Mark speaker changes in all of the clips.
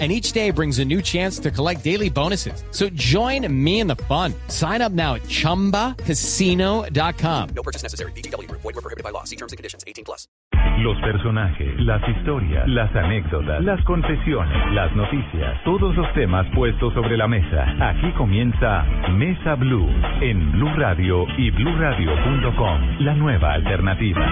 Speaker 1: and each day brings a new chance to collect daily bonuses. So join me in the fun. Sign up now at ChumbaCasino.com.
Speaker 2: No purchase necessary. BGW. Void were prohibited by law. See terms and conditions. 18 plus.
Speaker 3: Los personajes, las historias, las anécdotas, las confesiones, las noticias, todos los temas puestos sobre la mesa. Aquí comienza Mesa Blue en Blue Radio y BlueRadio.com, la nueva alternativa.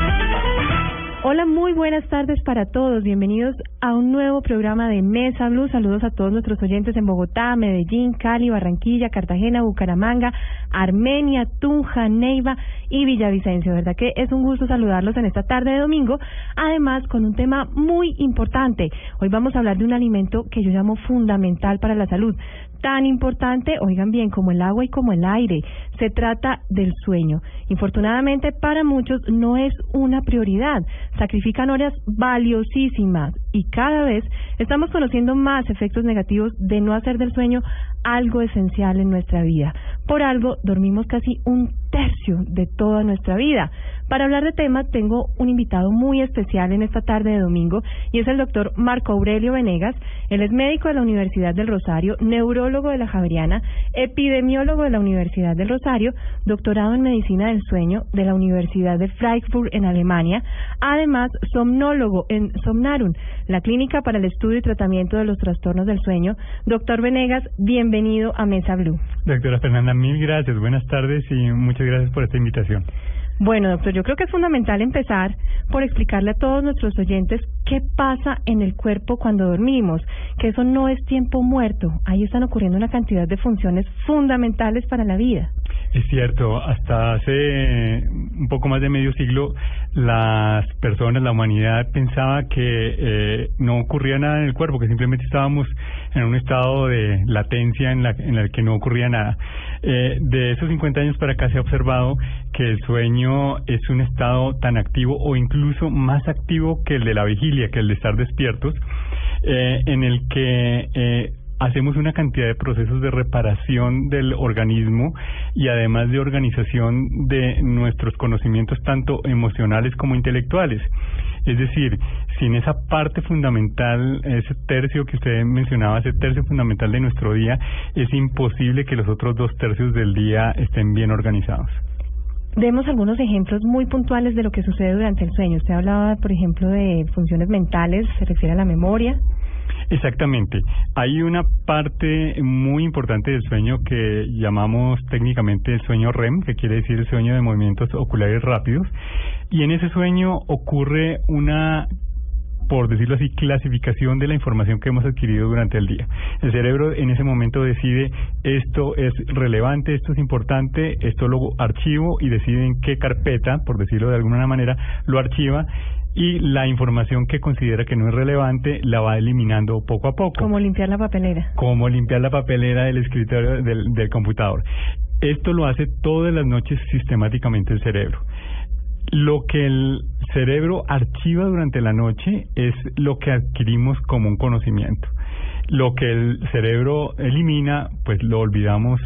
Speaker 4: Hola, muy buenas tardes para todos. Bienvenidos a un nuevo programa de Mesa Blue. Saludos a todos nuestros oyentes en Bogotá, Medellín, Cali, Barranquilla, Cartagena, Bucaramanga, Armenia, Tunja, Neiva y Villavicencio. ¿Verdad que es un gusto saludarlos en esta tarde de domingo? Además, con un tema muy importante. Hoy vamos a hablar de un alimento que yo llamo fundamental para la salud tan importante, oigan bien, como el agua y como el aire. Se trata del sueño. Infortunadamente para muchos no es una prioridad. Sacrifican horas valiosísimas y cada vez estamos conociendo más efectos negativos de no hacer del sueño algo esencial en nuestra vida. Por algo dormimos casi un tercio de toda nuestra vida. Para hablar de tema tengo un invitado muy especial en esta tarde de domingo y es el doctor Marco Aurelio Venegas. Él es médico de la Universidad del Rosario, neurólogo de la Javeriana, epidemiólogo de la Universidad del Rosario, doctorado en medicina del sueño de la Universidad de Freiburg en Alemania, además somnólogo en Somnarun, la clínica para el estudio y tratamiento de los trastornos del sueño. Doctor Venegas, bienvenido a Mesa Blue.
Speaker 5: Doctora Fernanda, mil gracias, buenas tardes y muchas gracias por esta invitación.
Speaker 4: Bueno, doctor, yo creo que es fundamental empezar por explicarle a todos nuestros oyentes qué pasa en el cuerpo cuando dormimos, que eso no es tiempo muerto, ahí están ocurriendo una cantidad de funciones fundamentales para la vida.
Speaker 5: Es cierto, hasta hace un poco más de medio siglo las personas, la humanidad pensaba que eh, no ocurría nada en el cuerpo, que simplemente estábamos en un estado de latencia en, la, en el que no ocurría nada. Eh, de esos 50 años para acá se ha observado que el sueño es un estado tan activo o incluso más activo que el de la vigilia, que el de estar despiertos, eh, en el que eh, hacemos una cantidad de procesos de reparación del organismo y además de organización de nuestros conocimientos tanto emocionales como intelectuales. Es decir, sin esa parte fundamental, ese tercio que usted mencionaba, ese tercio fundamental de nuestro día, es imposible que los otros dos tercios del día estén bien organizados.
Speaker 4: Demos algunos ejemplos muy puntuales de lo que sucede durante el sueño. Usted hablaba, por ejemplo, de funciones mentales, se refiere a la memoria.
Speaker 5: Exactamente. Hay una parte muy importante del sueño que llamamos técnicamente el sueño REM, que quiere decir el sueño de movimientos oculares rápidos. Y en ese sueño ocurre una por decirlo así, clasificación de la información que hemos adquirido durante el día. El cerebro en ese momento decide esto es relevante, esto es importante, esto lo archivo y decide en qué carpeta, por decirlo de alguna manera, lo archiva y la información que considera que no es relevante la va eliminando poco a poco.
Speaker 4: Como limpiar la papelera.
Speaker 5: Como limpiar la papelera del escritorio del, del computador. Esto lo hace todas las noches sistemáticamente el cerebro. Lo que el cerebro archiva durante la noche es lo que adquirimos como un conocimiento. Lo que el cerebro elimina, pues lo olvidamos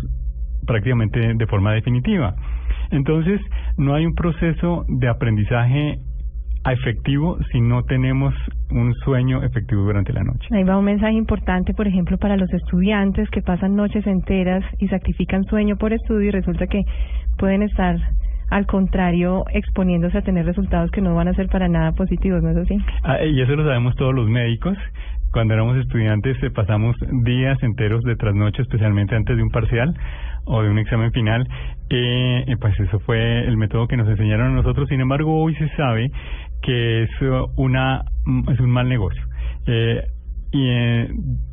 Speaker 5: prácticamente de forma definitiva. Entonces, no hay un proceso de aprendizaje efectivo si no tenemos un sueño efectivo durante la noche.
Speaker 4: Ahí va un mensaje importante, por ejemplo, para los estudiantes que pasan noches enteras y sacrifican sueño por estudio y resulta que pueden estar al contrario, exponiéndose a tener resultados que no van a ser para nada positivos, ¿no es así?
Speaker 5: Ah, y eso lo sabemos todos los médicos. Cuando éramos estudiantes eh, pasamos días enteros de trasnoche, especialmente antes de un parcial o de un examen final. Eh, eh, pues eso fue el método que nos enseñaron a nosotros. Sin embargo, hoy se sabe que es una es un mal negocio. Eh, y eh,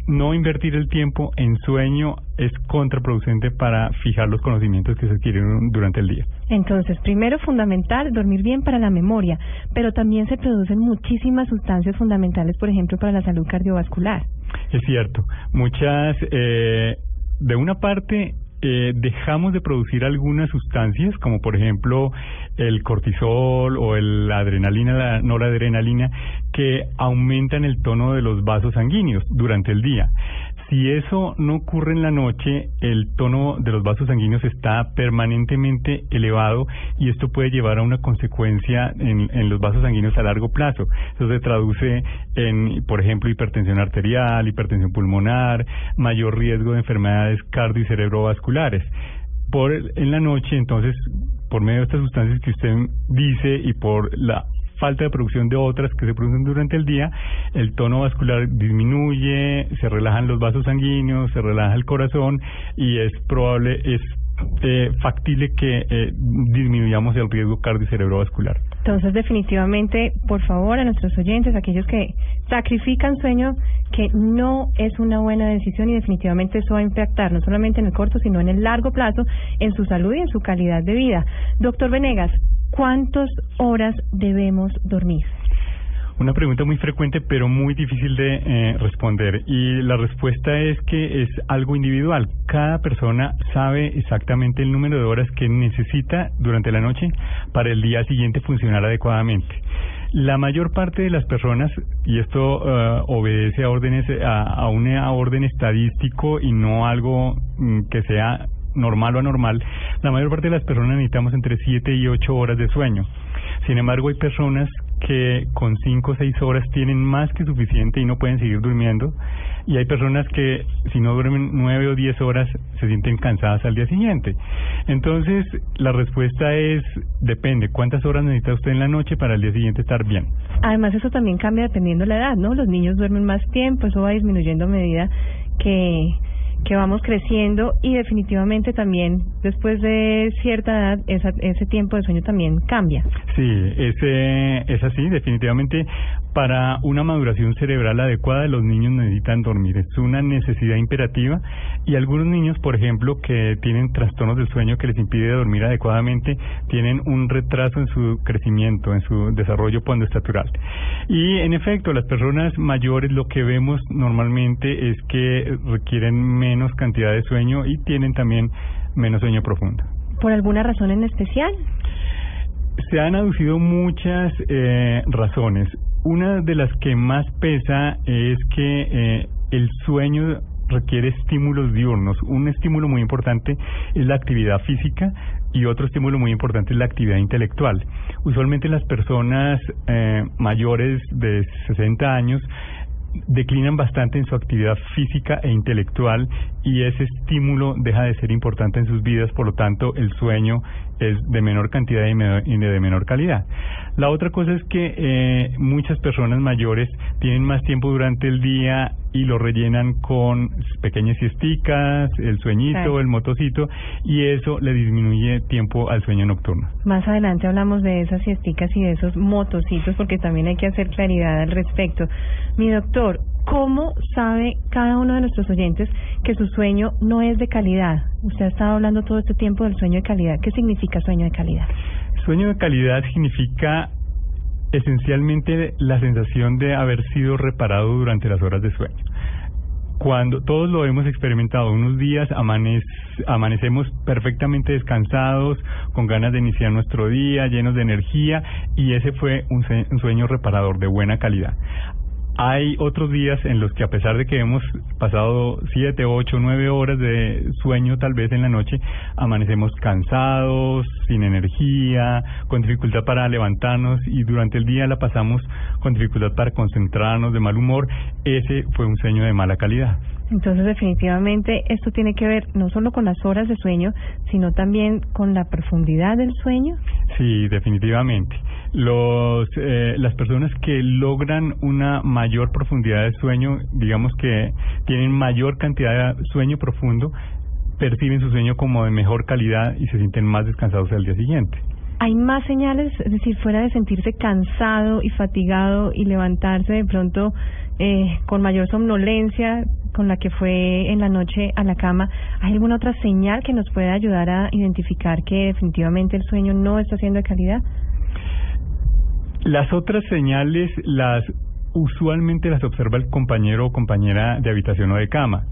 Speaker 5: no invertir el tiempo en sueño es contraproducente para fijar los conocimientos que se adquirieron durante el día.
Speaker 4: Entonces, primero fundamental, dormir bien para la memoria, pero también se producen muchísimas sustancias fundamentales, por ejemplo, para la salud cardiovascular.
Speaker 5: Es cierto, muchas, eh, de una parte, eh, dejamos de producir algunas sustancias, como por ejemplo el cortisol o el, la adrenalina, la noradrenalina, que aumentan el tono de los vasos sanguíneos durante el día. Si eso no ocurre en la noche, el tono de los vasos sanguíneos está permanentemente elevado y esto puede llevar a una consecuencia en, los vasos sanguíneos a largo plazo. Eso se traduce en, por ejemplo, hipertensión arterial, hipertensión pulmonar, mayor riesgo de enfermedades cardio y cerebrovasculares. Por en la noche, entonces, por medio de estas sustancias que usted dice y por la falta de producción de otras que se producen durante el día, el tono vascular disminuye, se relajan los vasos sanguíneos, se relaja el corazón y es probable, es eh, factible que eh, disminuyamos el riesgo cardiocerebrovascular.
Speaker 4: Entonces, definitivamente, por favor, a nuestros oyentes, aquellos que sacrifican sueño, que no es una buena decisión y definitivamente eso va a impactar no solamente en el corto, sino en el largo plazo, en su salud y en su calidad de vida. Doctor Venegas, ¿cuántas horas debemos dormir?
Speaker 5: Una pregunta muy frecuente pero muy difícil de eh, responder y la respuesta es que es algo individual. Cada persona sabe exactamente el número de horas que necesita durante la noche para el día siguiente funcionar adecuadamente. La mayor parte de las personas, y esto eh, obedece a órdenes a, a un orden estadístico y no algo mm, que sea normal o anormal, la mayor parte de las personas necesitamos entre 7 y 8 horas de sueño. Sin embargo, hay personas que con 5 o 6 horas tienen más que suficiente y no pueden seguir durmiendo. Y hay personas que si no duermen 9 o 10 horas se sienten cansadas al día siguiente. Entonces, la respuesta es, depende, ¿cuántas horas necesita usted en la noche para el día siguiente estar bien?
Speaker 4: Además, eso también cambia dependiendo de la edad, ¿no? Los niños duermen más tiempo, eso va disminuyendo a medida que que vamos creciendo y definitivamente también después de cierta edad esa, ese tiempo de sueño también cambia.
Speaker 5: Sí, ese, es así, definitivamente para una maduración cerebral adecuada los niños necesitan dormir, es una necesidad imperativa y algunos niños, por ejemplo, que tienen trastornos del sueño que les impide dormir adecuadamente, tienen un retraso en su crecimiento, en su desarrollo estatural. Y en efecto, las personas mayores lo que vemos normalmente es que requieren menos cantidad de sueño y tienen también menos sueño profundo.
Speaker 4: ¿Por alguna razón en especial?
Speaker 5: Se han aducido muchas eh, razones. Una de las que más pesa es que eh, el sueño requiere estímulos diurnos. Un estímulo muy importante es la actividad física y otro estímulo muy importante es la actividad intelectual. Usualmente las personas eh, mayores de 60 años declinan bastante en su actividad física e intelectual y ese estímulo deja de ser importante en sus vidas, por lo tanto el sueño es de menor cantidad y de menor calidad. La otra cosa es que eh, muchas personas mayores tienen más tiempo durante el día y lo rellenan con pequeñas siesticas, el sueñito, el motocito, y eso le disminuye tiempo al sueño nocturno.
Speaker 4: Más adelante hablamos de esas siesticas y de esos motocitos porque también hay que hacer claridad al respecto. Mi doctor, ¿cómo sabe cada uno de nuestros oyentes que su sueño no es de calidad? Usted ha estado hablando todo este tiempo del sueño de calidad. ¿Qué significa sueño de calidad?
Speaker 5: Sueño de calidad significa esencialmente la sensación de haber sido reparado durante las horas de sueño. Cuando todos lo hemos experimentado, unos días amanecemos perfectamente descansados, con ganas de iniciar nuestro día, llenos de energía, y ese fue un sueño reparador de buena calidad. Hay otros días en los que a pesar de que hemos pasado siete, ocho, nueve horas de sueño tal vez en la noche, amanecemos cansados, sin energía, con dificultad para levantarnos y durante el día la pasamos con dificultad para concentrarnos, de mal humor. Ese fue un sueño de mala calidad.
Speaker 4: Entonces, definitivamente, esto tiene que ver no solo con las horas de sueño, sino también con la profundidad del sueño.
Speaker 5: Sí, definitivamente. Los, eh, las personas que logran una mayor profundidad de sueño, digamos que tienen mayor cantidad de sueño profundo, perciben su sueño como de mejor calidad y se sienten más descansados al día siguiente.
Speaker 4: ¿Hay más señales, es decir, fuera de sentirse cansado y fatigado y levantarse de pronto eh, con mayor somnolencia con la que fue en la noche a la cama, ¿hay alguna otra señal que nos pueda ayudar a identificar que definitivamente el sueño no está siendo de calidad?
Speaker 5: Las otras señales las usualmente las observa el compañero o compañera de habitación o de cama.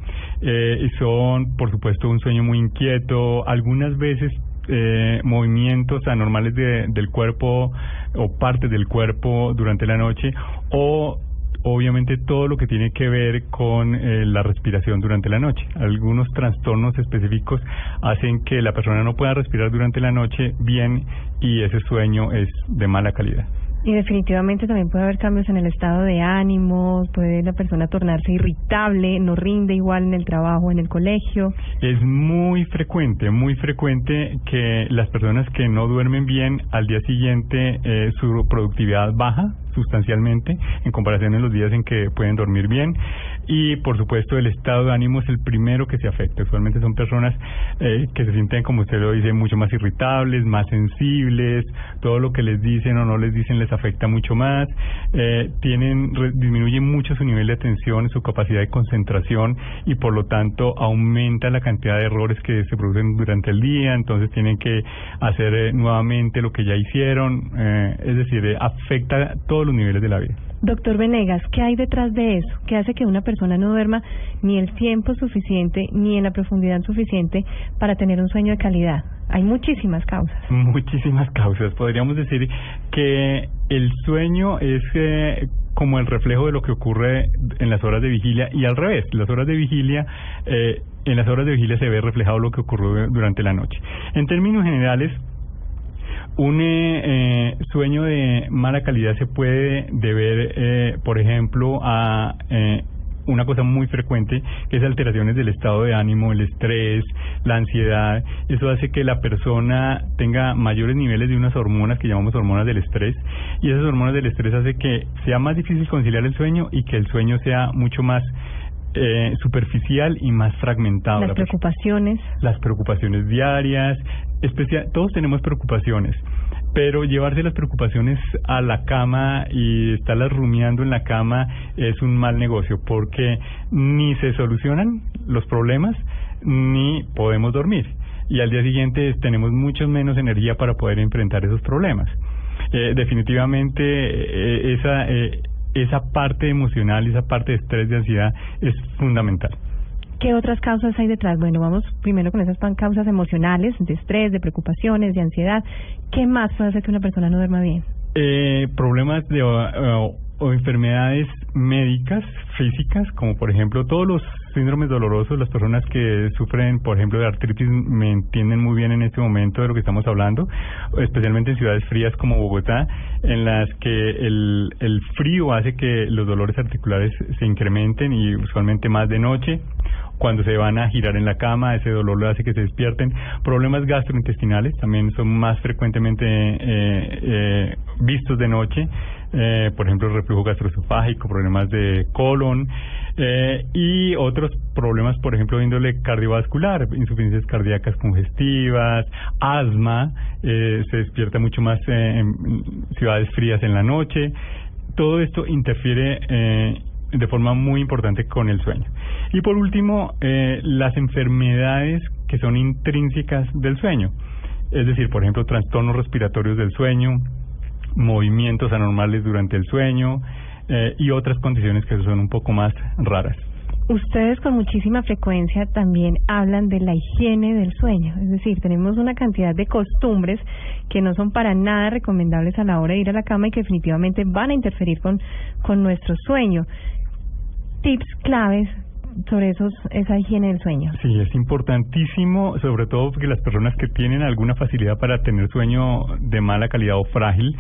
Speaker 5: Eh, son, por supuesto, un sueño muy inquieto, algunas veces eh, movimientos anormales de, del cuerpo o partes del cuerpo durante la noche o obviamente todo lo que tiene que ver con eh, la respiración durante la noche. Algunos trastornos específicos hacen que la persona no pueda respirar durante la noche bien y ese sueño es de mala calidad.
Speaker 4: Y definitivamente también puede haber cambios en el estado de ánimo, puede la persona tornarse irritable, no rinde igual en el trabajo, en el colegio.
Speaker 5: Es muy frecuente, muy frecuente que las personas que no duermen bien al día siguiente eh, su productividad baja sustancialmente en comparación en los días en que pueden dormir bien y por supuesto el estado de ánimo es el primero que se afecta. Usualmente son personas eh, que se sienten, como usted lo dice, mucho más irritables, más sensibles, todo lo que les dicen o no les dicen les afecta mucho más, eh, tienen disminuye mucho su nivel de atención, su capacidad de concentración y por lo tanto aumenta la cantidad de errores que se producen durante el día, entonces tienen que hacer eh, nuevamente lo que ya hicieron, eh, es decir, afecta todos los niveles de la vida.
Speaker 4: Doctor Venegas, ¿qué hay detrás de eso? ¿Qué hace que una persona no duerma ni el tiempo suficiente ni en la profundidad suficiente para tener un sueño de calidad? Hay muchísimas causas.
Speaker 5: Muchísimas causas. Podríamos decir que el sueño es eh, como el reflejo de lo que ocurre en las horas de vigilia y al revés. Las horas de vigilia, eh, en las horas de vigilia se ve reflejado lo que ocurrió durante la noche. En términos generales, un eh, sueño de mala calidad se puede deber, eh, por ejemplo, a eh, una cosa muy frecuente que es alteraciones del estado de ánimo, el estrés, la ansiedad. Eso hace que la persona tenga mayores niveles de unas hormonas que llamamos hormonas del estrés y esas hormonas del estrés hace que sea más difícil conciliar el sueño y que el sueño sea mucho más eh, superficial y más fragmentado.
Speaker 4: Las preocupaciones.
Speaker 5: Las preocupaciones diarias, especial, todos tenemos preocupaciones, pero llevarse las preocupaciones a la cama y estarlas rumiando en la cama es un mal negocio porque ni se solucionan los problemas ni podemos dormir y al día siguiente tenemos mucho menos energía para poder enfrentar esos problemas. Eh, definitivamente eh, esa eh, esa parte emocional, esa parte de estrés, de ansiedad es fundamental.
Speaker 4: ¿Qué otras causas hay detrás? Bueno, vamos primero con esas causas emocionales, de estrés, de preocupaciones, de ansiedad. ¿Qué más puede hacer que una persona no duerma bien?
Speaker 5: Eh, problemas de o enfermedades médicas, físicas, como por ejemplo todos los síndromes dolorosos, las personas que sufren, por ejemplo, de artritis, me entienden muy bien en este momento de lo que estamos hablando, especialmente en ciudades frías como Bogotá, en las que el, el frío hace que los dolores articulares se incrementen y usualmente más de noche cuando se van a girar en la cama, ese dolor lo hace que se despierten. Problemas gastrointestinales también son más frecuentemente eh, eh, vistos de noche, eh, por ejemplo, reflujo gastroesofágico, problemas de colon eh, y otros problemas, por ejemplo, de índole cardiovascular, insuficiencias cardíacas congestivas, asma, eh, se despierta mucho más en ciudades frías en la noche. Todo esto interfiere eh, de forma muy importante con el sueño. Y por último, eh, las enfermedades que son intrínsecas del sueño, es decir, por ejemplo, trastornos respiratorios del sueño, movimientos anormales durante el sueño eh, y otras condiciones que son un poco más raras.
Speaker 4: Ustedes con muchísima frecuencia también hablan de la higiene del sueño, es decir, tenemos una cantidad de costumbres que no son para nada recomendables a la hora de ir a la cama y que definitivamente van a interferir con, con nuestro sueño tips claves sobre esos, esa higiene del sueño.
Speaker 5: Sí, es importantísimo, sobre todo porque las personas que tienen alguna facilidad para tener sueño de mala calidad o frágil,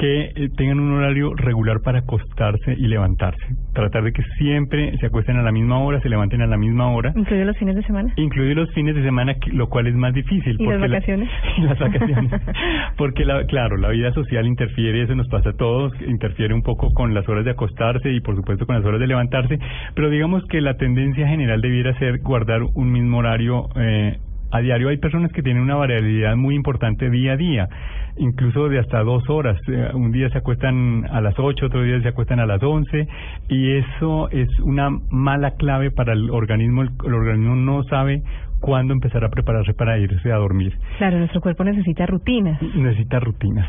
Speaker 5: que eh, tengan un horario regular para acostarse y levantarse. Tratar de que siempre se acuesten a la misma hora, se levanten a la misma hora.
Speaker 4: ¿Incluidos los fines de semana?
Speaker 5: Incluidos los fines de semana, lo cual es más difícil.
Speaker 4: ¿Y las vacaciones?
Speaker 5: las vacaciones. porque, la, claro, la vida social interfiere, eso nos pasa a todos, interfiere un poco con las horas de acostarse y, por supuesto, con las horas de levantarse, pero digamos que la tendencia general debiera ser guardar un mismo horario eh, a diario. Hay personas que tienen una variabilidad muy importante día a día, incluso de hasta dos horas. Eh, un día se acuestan a las ocho, otro día se acuestan a las once, y eso es una mala clave para el organismo. El, el organismo no sabe cuándo empezar a prepararse para irse a dormir.
Speaker 4: Claro, nuestro cuerpo necesita rutinas.
Speaker 5: Necesita rutinas.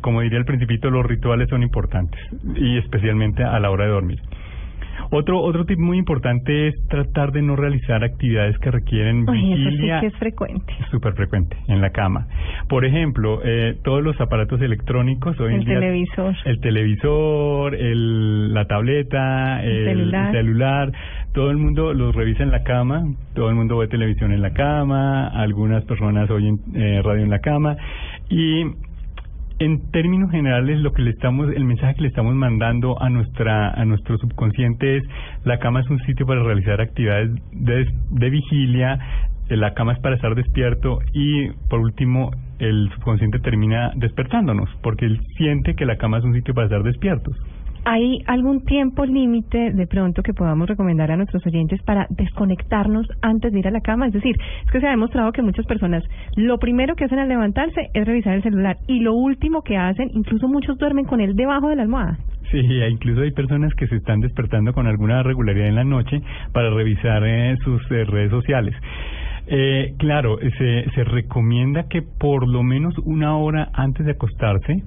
Speaker 5: Como diría el principito, los rituales son importantes, y especialmente a la hora de dormir. Otro otro tip muy importante es tratar de no realizar actividades que requieren
Speaker 4: Ay, eso sí
Speaker 5: vigilia
Speaker 4: que es frecuente.
Speaker 5: súper frecuente en la cama. Por ejemplo, eh, todos los aparatos electrónicos hoy en
Speaker 4: El
Speaker 5: día-
Speaker 4: televisor.
Speaker 5: el televisor, el, la tableta,
Speaker 4: El
Speaker 5: el,
Speaker 4: celular.
Speaker 5: celular, todo el mundo los revisa en la cama, todo el mundo ve televisión en la cama, algunas personas oyen eh, radio en la cama y en términos generales lo que le estamos el mensaje que le estamos mandando a nuestra a nuestro subconsciente es la cama es un sitio para realizar actividades de, de vigilia eh, la cama es para estar despierto y por último el subconsciente termina despertándonos porque él siente que la cama es un sitio para estar despiertos
Speaker 4: ¿Hay algún tiempo límite de pronto que podamos recomendar a nuestros oyentes para desconectarnos antes de ir a la cama? Es decir, es que se ha demostrado que muchas personas lo primero que hacen al levantarse es revisar el celular y lo último que hacen, incluso muchos duermen con él debajo de la almohada.
Speaker 5: Sí, e incluso hay personas que se están despertando con alguna regularidad en la noche para revisar eh, sus eh, redes sociales. Eh, claro, se, se recomienda que por lo menos una hora antes de acostarse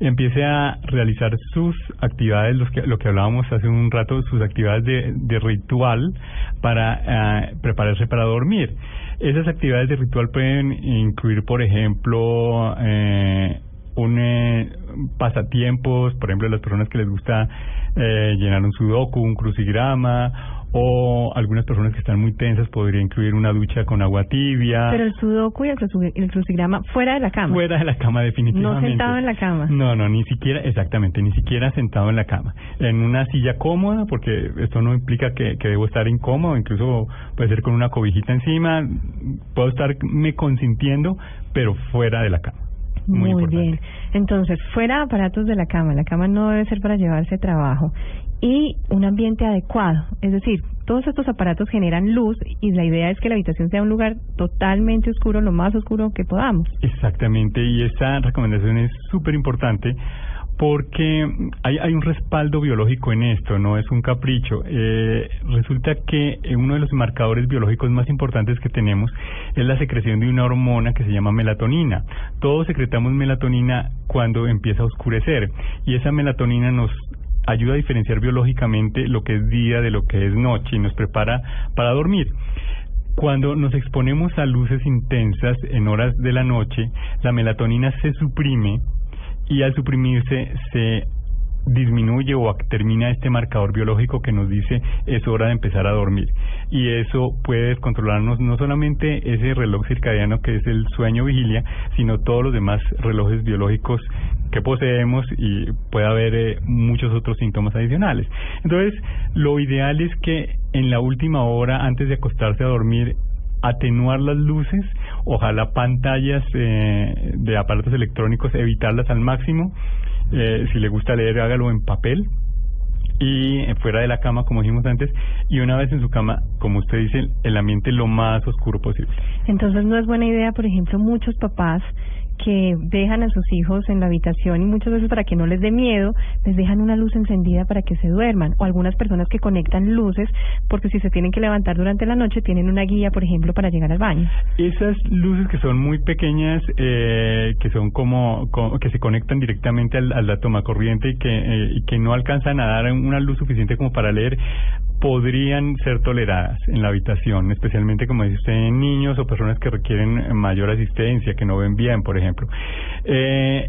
Speaker 5: empiece a realizar sus actividades, los que, lo que hablábamos hace un rato, sus actividades de, de ritual para eh, prepararse para dormir. Esas actividades de ritual pueden incluir, por ejemplo, eh, un eh, pasatiempos, por ejemplo, las personas que les gusta eh, llenar un sudoku, un crucigrama, o algunas personas que están muy tensas podría incluir una ducha con agua tibia.
Speaker 4: Pero el sudoku y el, cruci- el crucigrama fuera de la cama.
Speaker 5: Fuera de la cama definitivamente.
Speaker 4: No sentado en la cama.
Speaker 5: No, no, ni siquiera, exactamente, ni siquiera sentado en la cama. En una silla cómoda, porque esto no implica que, que debo estar incómodo, incluso puede ser con una cobijita encima, puedo estarme consintiendo, pero fuera de la cama. Muy, importante.
Speaker 4: bien. Entonces, fuera aparatos de la cama. La cama no debe ser para llevarse trabajo. Y un ambiente adecuado. Es decir, todos estos aparatos generan luz y la idea es que la habitación sea un lugar totalmente oscuro, lo más oscuro que podamos.
Speaker 5: Exactamente, y esta recomendación es súper importante porque hay, hay un respaldo biológico en esto, no es un capricho. Eh, resulta que eh, uno de los marcadores biológicos más importantes que tenemos es la secreción de una hormona que se llama melatonina. Todos secretamos melatonina cuando empieza a oscurecer y esa melatonina nos ayuda a diferenciar biológicamente lo que es día de lo que es noche y nos prepara para dormir. Cuando nos exponemos a luces intensas en horas de la noche, la melatonina se suprime y al suprimirse se disminuye o termina este marcador biológico que nos dice es hora de empezar a dormir. Y eso puede descontrolarnos no solamente ese reloj circadiano que es el sueño vigilia, sino todos los demás relojes biológicos que poseemos y puede haber eh, muchos otros síntomas adicionales. Entonces, lo ideal es que en la última hora antes de acostarse a dormir atenuar las luces, ojalá pantallas eh, de aparatos electrónicos, evitarlas al máximo. Eh, si le gusta leer, hágalo en papel y fuera de la cama, como dijimos antes, y una vez en su cama, como usted dice, el ambiente lo más oscuro posible.
Speaker 4: Entonces no es buena idea, por ejemplo, muchos papás que dejan a sus hijos en la habitación y muchas veces para que no les dé miedo, les dejan una luz encendida para que se duerman. O algunas personas que conectan luces porque si se tienen que levantar durante la noche tienen una guía, por ejemplo, para llegar al baño.
Speaker 5: Esas luces que son muy pequeñas, eh, que son como, co- que se conectan directamente a la toma corriente eh, y que no alcanzan a dar una luz suficiente como para leer, podrían ser toleradas en la habitación, especialmente como dice usted, en niños o personas que requieren mayor asistencia, que no ven bien, por ejemplo. Eh,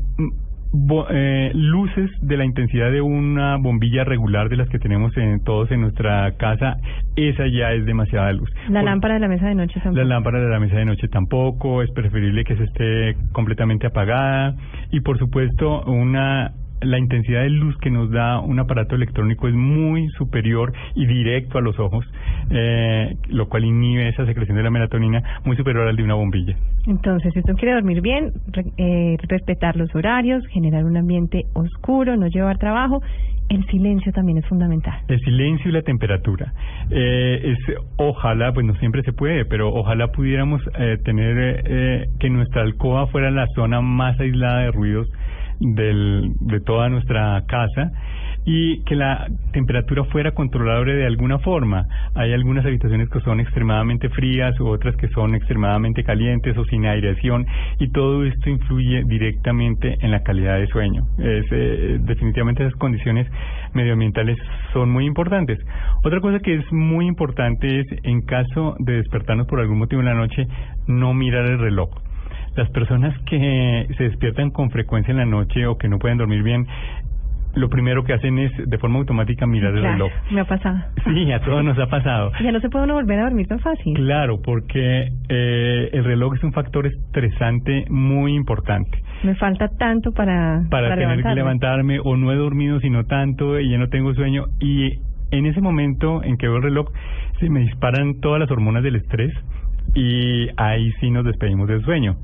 Speaker 5: bo- eh, luces de la intensidad de una bombilla regular de las que tenemos en, todos en nuestra casa, esa ya es demasiada luz.
Speaker 4: La
Speaker 5: Por-
Speaker 4: lámpara de la mesa de noche
Speaker 5: la
Speaker 4: tampoco.
Speaker 5: lámpara de la mesa de noche tampoco, es preferible que se esté completamente apagada y por supuesto una la intensidad de luz que nos da un aparato electrónico es muy superior y directo a los ojos, eh, lo cual inhibe esa secreción de la melatonina muy superior al de una bombilla.
Speaker 4: Entonces, si usted quiere dormir bien, re- eh, respetar los horarios, generar un ambiente oscuro, no llevar trabajo el silencio también es fundamental.
Speaker 5: El silencio y la temperatura. Eh, es, ojalá, pues no siempre se puede, pero ojalá pudiéramos eh, tener eh, que nuestra alcoba fuera la zona más aislada de ruidos del, de toda nuestra casa y que la temperatura fuera controlable de alguna forma. Hay algunas habitaciones que son extremadamente frías u otras que son extremadamente calientes o sin aireación y todo esto influye directamente en la calidad de sueño. Es, eh, definitivamente esas condiciones medioambientales son muy importantes. Otra cosa que es muy importante es en caso de despertarnos por algún motivo en la noche, no mirar el reloj las personas que se despiertan con frecuencia en la noche o que no pueden dormir bien lo primero que hacen es de forma automática mirar el reloj.
Speaker 4: Me ha pasado.
Speaker 5: Sí, a todos nos ha pasado.
Speaker 4: Ya no se puede uno volver a dormir tan fácil.
Speaker 5: Claro, porque eh, el reloj es un factor estresante muy importante.
Speaker 4: Me falta tanto para
Speaker 5: para, tener que levantarme o no he dormido sino tanto y ya no tengo sueño y en ese momento en que veo el reloj se me disparan todas las hormonas del estrés y ahí sí nos despedimos del sueño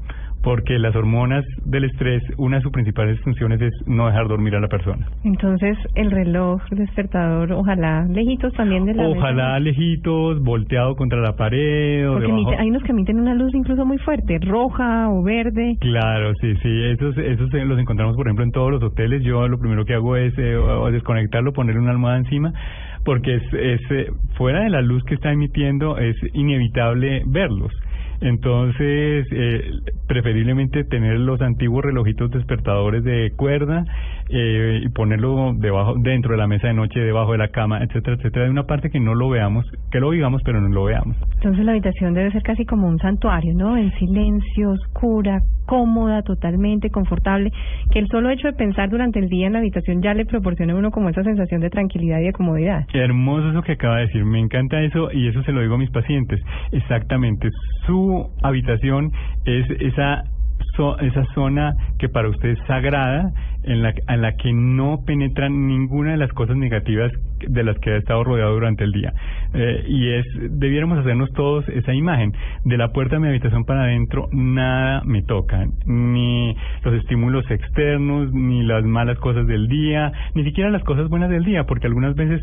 Speaker 5: porque las hormonas del estrés, una de sus principales funciones es no dejar dormir a la persona.
Speaker 4: Entonces, el reloj despertador, ojalá lejitos también de la
Speaker 5: Ojalá lejitos, volteado contra la pared o
Speaker 4: Porque hay unos que emiten una luz incluso muy fuerte, roja o verde.
Speaker 5: Claro, sí, sí, esos, esos los encontramos, por ejemplo, en todos los hoteles. Yo lo primero que hago es eh, desconectarlo, ponerle una almohada encima, porque es, es eh, fuera de la luz que está emitiendo es inevitable verlos. Entonces, eh, preferiblemente tener los antiguos relojitos despertadores de cuerda eh, y ponerlo debajo, dentro de la mesa de noche, debajo de la cama, etcétera, etcétera, de una parte que no lo veamos, que lo digamos, pero no lo veamos.
Speaker 4: Entonces, la habitación debe ser casi como un santuario, ¿no? En silencio, oscura, cómoda, totalmente confortable, que el solo hecho de pensar durante el día en la habitación ya le proporciona a uno como esa sensación de tranquilidad y de comodidad.
Speaker 5: Qué hermoso eso que acaba de decir, me encanta eso y eso se lo digo a mis pacientes. Exactamente, su habitación es esa esa zona que para usted es sagrada, en la, en la que no penetran ninguna de las cosas negativas de las que ha estado rodeado durante el día. Eh, y es, debiéramos hacernos todos esa imagen. De la puerta de mi habitación para adentro, nada me toca. Ni los estímulos externos, ni las malas cosas del día, ni siquiera las cosas buenas del día, porque algunas veces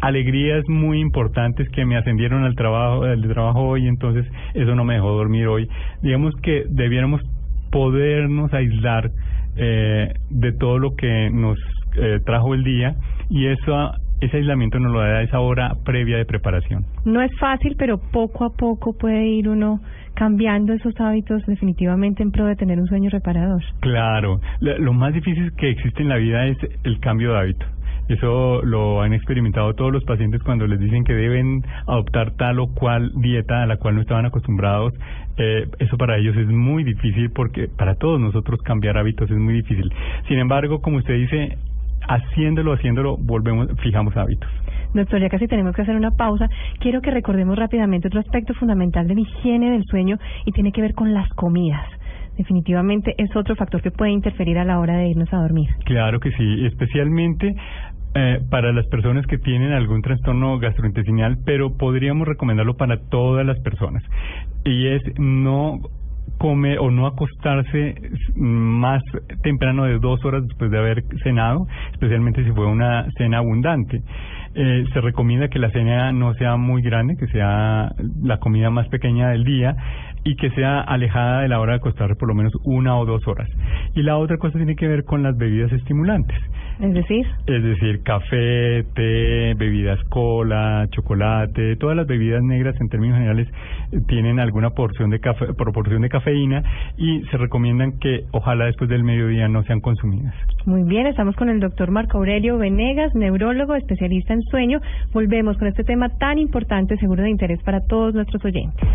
Speaker 5: alegrías muy importantes que me ascendieron al trabajo, al trabajo hoy, entonces eso no me dejó dormir hoy. Digamos que debiéramos podernos aislar eh, de todo lo que nos eh, trajo el día y eso ese aislamiento nos lo da esa hora previa de preparación.
Speaker 4: No es fácil, pero poco a poco puede ir uno cambiando esos hábitos definitivamente en pro de tener un sueño reparador.
Speaker 5: Claro, lo más difícil que existe en la vida es el cambio de hábito. Eso lo han experimentado todos los pacientes cuando les dicen que deben adoptar tal o cual dieta a la cual no estaban acostumbrados. Eh, eso para ellos es muy difícil porque para todos nosotros cambiar hábitos es muy difícil. Sin embargo, como usted dice, haciéndolo, haciéndolo, volvemos, fijamos hábitos.
Speaker 4: Doctor, ya casi tenemos que hacer una pausa. Quiero que recordemos rápidamente otro aspecto fundamental de la higiene del sueño y tiene que ver con las comidas definitivamente es otro factor que puede interferir a la hora de irnos a dormir.
Speaker 5: Claro que sí, especialmente eh, para las personas que tienen algún trastorno gastrointestinal, pero podríamos recomendarlo para todas las personas. Y es no comer o no acostarse más temprano de dos horas después de haber cenado, especialmente si fue una cena abundante. Eh, se recomienda que la cena no sea muy grande, que sea la comida más pequeña del día y que sea alejada de la hora de acostarse por lo menos una o dos horas. Y la otra cosa tiene que ver con las bebidas estimulantes.
Speaker 4: Es decir,
Speaker 5: es decir, café, té, bebidas cola, chocolate, todas las bebidas negras en términos generales tienen alguna porción de cafe, proporción de cafeína y se recomiendan que ojalá después del mediodía no sean consumidas.
Speaker 4: Muy bien, estamos con el doctor Marco Aurelio Venegas, neurólogo, especialista en sueño. Volvemos con este tema tan importante, seguro de interés para todos nuestros oyentes.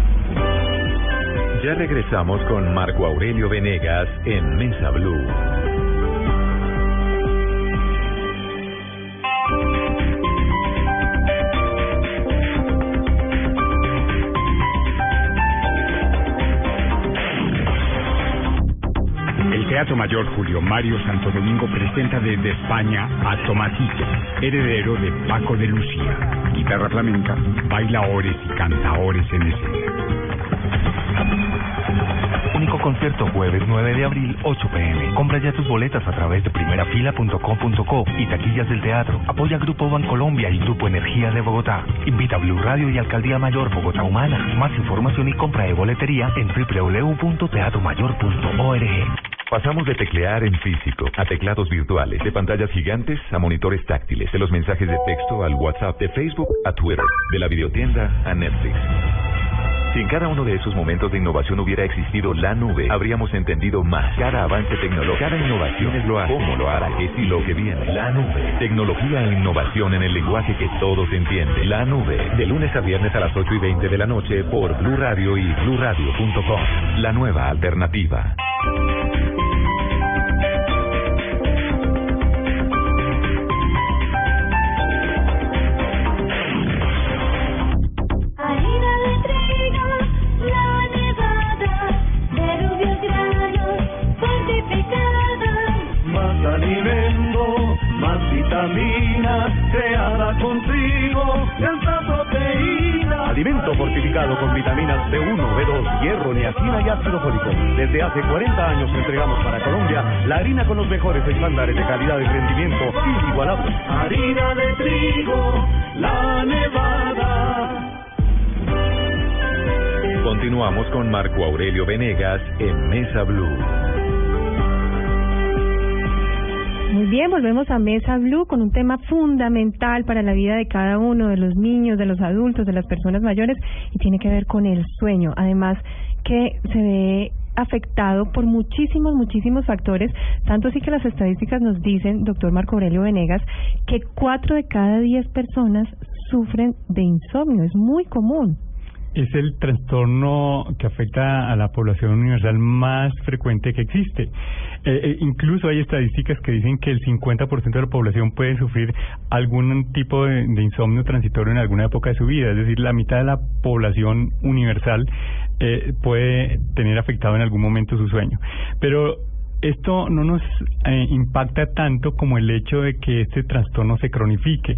Speaker 3: Ya regresamos con Marco Aurelio Venegas en Mesa Blue.
Speaker 6: Teatro Mayor Julio Mario Santo Domingo presenta desde España a Tomasito, heredero de Paco de Lucía. Guitarra flamenca, bailaores y cantaores en escena.
Speaker 7: Único concierto jueves 9 de abril, 8 pm. Compra ya tus boletas a través de primerafila.com.co y taquillas del teatro. Apoya Grupo Bancolombia y Grupo Energía de Bogotá. Invita a Blue Radio y Alcaldía Mayor Bogotá Humana. Más información y compra de boletería en www.teatromayor.org.
Speaker 3: Pasamos de teclear en físico a teclados virtuales, de pantallas gigantes a monitores táctiles, de los mensajes de texto al WhatsApp, de Facebook a Twitter, de la videotienda a Netflix. Si en cada uno de esos momentos de innovación hubiera existido la nube, habríamos entendido más. Cada avance tecnológico, cada innovación es lo hará, cómo lo hará, qué y lo que viene. La nube. Tecnología e innovación en el lenguaje que todos entienden. La nube. De lunes a viernes a las 8 y 20 de la noche por Blue Radio y BlueRadio.com. La nueva alternativa.
Speaker 8: Vitamina, creada con trigo, alta proteína.
Speaker 9: Alimento fortificado con vitaminas B1, B2, hierro, niacina y ácido fólico. Desde hace 40 años entregamos para Colombia la harina con los mejores estándares de calidad y rendimiento inigualables.
Speaker 8: Harina de trigo, la nevada.
Speaker 3: Continuamos con Marco Aurelio Venegas en Mesa Blue.
Speaker 4: Muy bien, volvemos a Mesa Blue con un tema fundamental para la vida de cada uno, de los niños, de los adultos, de las personas mayores, y tiene que ver con el sueño. Además, que se ve afectado por muchísimos, muchísimos factores, tanto así que las estadísticas nos dicen, doctor Marco Aurelio Venegas, que cuatro de cada diez personas sufren de insomnio, es muy común.
Speaker 5: Es el trastorno que afecta a la población universal más frecuente que existe. Eh, eh, incluso hay estadísticas que dicen que el 50% de la población puede sufrir algún tipo de, insomnio transitorio en alguna época de su vida, es decir, la mitad de la población universal eh, puede tener afectado en algún momento su sueño. Pero esto no nos eh, impacta tanto como el hecho de que este trastorno se cronifique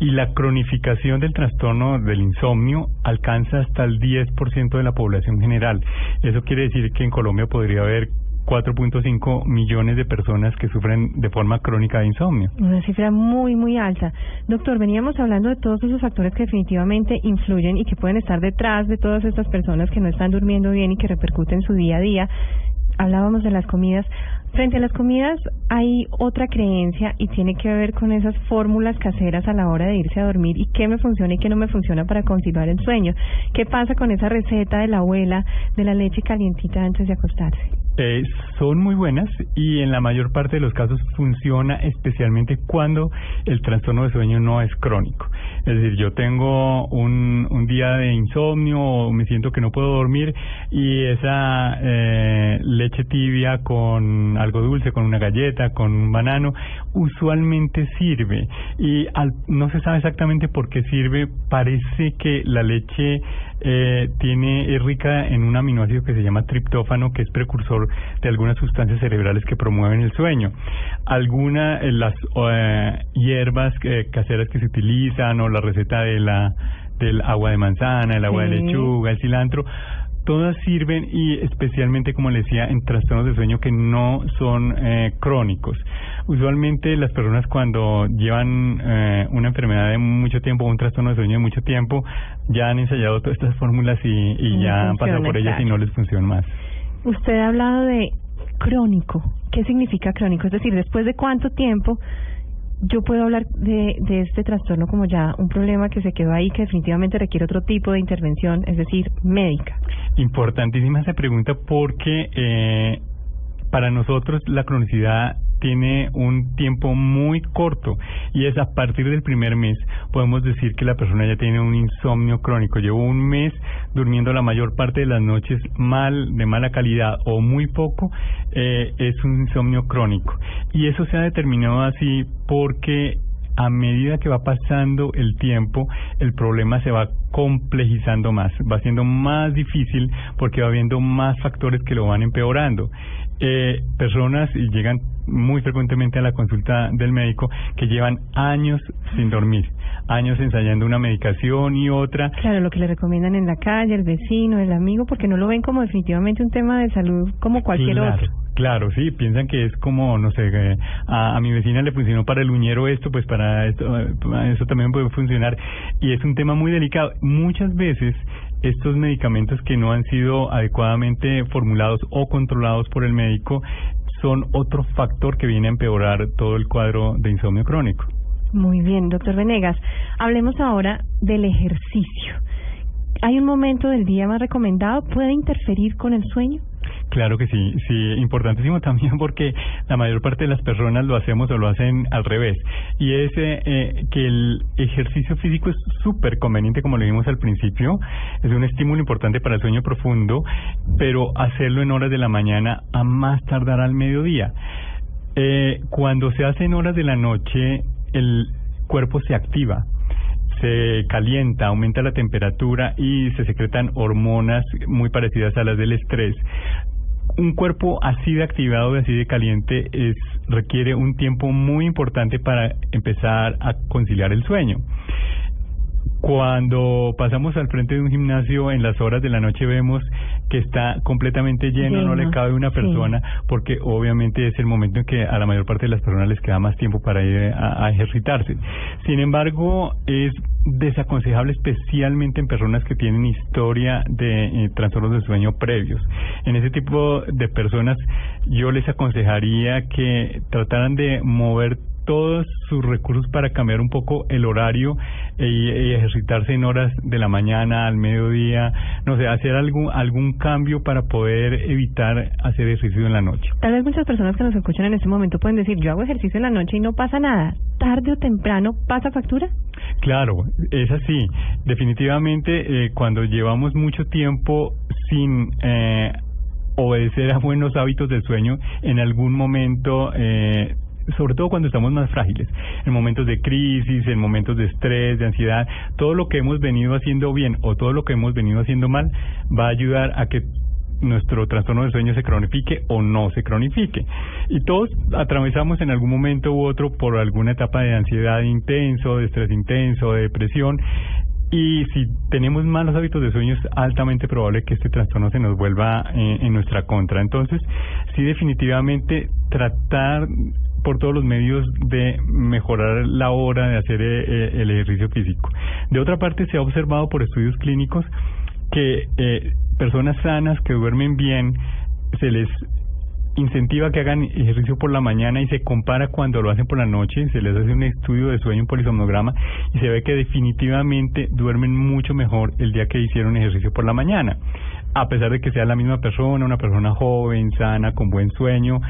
Speaker 5: y la cronificación del trastorno del insomnio alcanza hasta el 10% de la población general. Eso quiere decir que en Colombia podría haber 4.5 millones de personas que sufren de forma crónica de insomnio.
Speaker 4: Una cifra muy, muy alta. Doctor, veníamos hablando de todos esos factores que definitivamente influyen y que pueden estar detrás de todas estas personas que no están durmiendo bien y que repercuten en su día a día. Hablábamos de las comidas. Frente a las comidas hay otra creencia y tiene que ver con esas fórmulas caseras a la hora de irse a dormir y qué me funciona y qué no me funciona para conciliar el sueño. ¿Qué pasa con esa receta de la abuela de la leche calientita antes de acostarse?
Speaker 5: Eh, son muy buenas y en la mayor parte de los casos funciona especialmente cuando el trastorno de sueño no es crónico. Es decir, yo tengo un, un día de insomnio o me siento que no puedo dormir y esa eh, leche tibia con algo dulce, con una galleta, con un banano, usualmente sirve. Y al, no se sabe exactamente por qué sirve. Parece que la leche eh, tiene es rica en un aminoácido que se llama triptófano, que es precursor de algunas sustancias cerebrales que promueven el sueño. Algunas eh, las eh, hierbas eh, caseras que se utilizan o la receta de la del agua de manzana, el agua de lechuga, el cilantro, todas sirven y especialmente, como le decía, en trastornos de sueño que no son eh, crónicos. Usualmente las personas cuando llevan eh, una enfermedad de mucho tiempo, un trastorno de sueño de mucho tiempo, ya han ensayado todas estas fórmulas y, y
Speaker 4: No
Speaker 5: ya han pasado por ellas y no les funciona más.
Speaker 4: Usted ha hablado de crónico. ¿Qué significa crónico? Es decir, después de cuánto tiempo yo puedo hablar de, de este trastorno como ya un problema que se quedó ahí, que definitivamente requiere otro tipo de intervención, es decir, médica.
Speaker 5: Importantísima esa pregunta porque eh, para nosotros la cronicidad tiene un tiempo muy corto y es a partir del primer mes podemos decir que la persona ya tiene un insomnio crónico. Llevo un mes durmiendo la mayor parte de las noches mal, de mala calidad o muy poco, eh, es un insomnio crónico. Y eso se ha determinado así porque a medida que va pasando el tiempo, el problema se va complejizando más, va siendo más difícil porque va habiendo más factores que lo van empeorando. Eh, personas llegan muy frecuentemente a la consulta del médico que llevan años sin dormir, años ensayando una medicación y otra.
Speaker 4: Claro, lo que le recomiendan en la calle, el vecino, el amigo, porque no lo ven como definitivamente un tema de salud como cualquier
Speaker 5: claro,
Speaker 4: otro.
Speaker 5: Claro, sí, piensan que es como, no sé, eh, a, a mi vecina le funcionó para el uñero esto, pues para esto, eh, para eso también puede funcionar. Y es un tema muy delicado. Muchas veces estos medicamentos que no han sido adecuadamente formulados o controlados por el médico son otro factor que viene a empeorar todo el cuadro de insomnio crónico.
Speaker 4: Muy bien, doctor Venegas. Hablemos ahora del ejercicio. ¿Hay un momento del día más recomendado? ¿Puede interferir con el sueño?
Speaker 5: Claro que sí, sí, importantísimo también porque la mayor parte de las personas lo hacemos o lo hacen al revés. Y es eh, eh, que el ejercicio físico es súper conveniente, como lo vimos al principio, es un estímulo importante para el sueño profundo, pero hacerlo en horas de la mañana a más tardar al mediodía. Eh, cuando se hace en horas de la noche, el cuerpo se activa se calienta, aumenta la temperatura y se secretan hormonas muy parecidas a las del estrés. Un cuerpo así de activado así de caliente es, requiere un tiempo muy importante para empezar a conciliar el sueño. Cuando pasamos al frente de un gimnasio en las horas de la noche vemos que está completamente lleno, no le cabe una
Speaker 4: sí.
Speaker 5: persona, porque obviamente es el momento en que a la mayor parte de las personas les queda más tiempo para ir a, a ejercitarse. Sin embargo, es desaconsejable especialmente en personas que tienen historia de eh, trastornos de sueño previos. En ese tipo de personas yo les aconsejaría que trataran de mover todos sus recursos para cambiar un poco el horario y, y ejercitarse en horas de la mañana, al mediodía, no sé, hacer algún algún cambio para poder evitar hacer ejercicio en la noche.
Speaker 4: Tal vez muchas personas que nos escuchan en este momento pueden decir, yo hago ejercicio en la noche y no pasa nada. ¿Tarde o temprano pasa factura?
Speaker 5: Claro, es así. Definitivamente, eh, cuando llevamos mucho tiempo sin eh, obedecer a buenos hábitos del sueño, en algún momento, eh, sobre todo cuando estamos más frágiles, en momentos de crisis, en momentos de estrés, de ansiedad, todo lo que hemos venido haciendo bien o todo lo que hemos venido haciendo mal va a ayudar a que nuestro trastorno del sueño se cronifique o no se cronifique. Y todos atravesamos en algún momento u otro por alguna etapa de ansiedad intenso, de estrés intenso, de depresión. Y si tenemos malos hábitos de sueño, es altamente probable que este trastorno se nos vuelva eh, en nuestra contra. Entonces, sí, definitivamente tratar por todos los medios de mejorar la hora de hacer eh, eh, el ejercicio físico. De otra parte, se ha observado por estudios clínicos que eh, personas sanas que duermen bien se les incentiva que hagan ejercicio por la mañana y se compara cuando lo hacen por la noche, se les hace un estudio de sueño, un polisomnograma y se ve que definitivamente duermen mucho mejor el día que hicieron ejercicio por la mañana. A pesar de que sea la misma persona, una persona joven, sana, con buen sueño,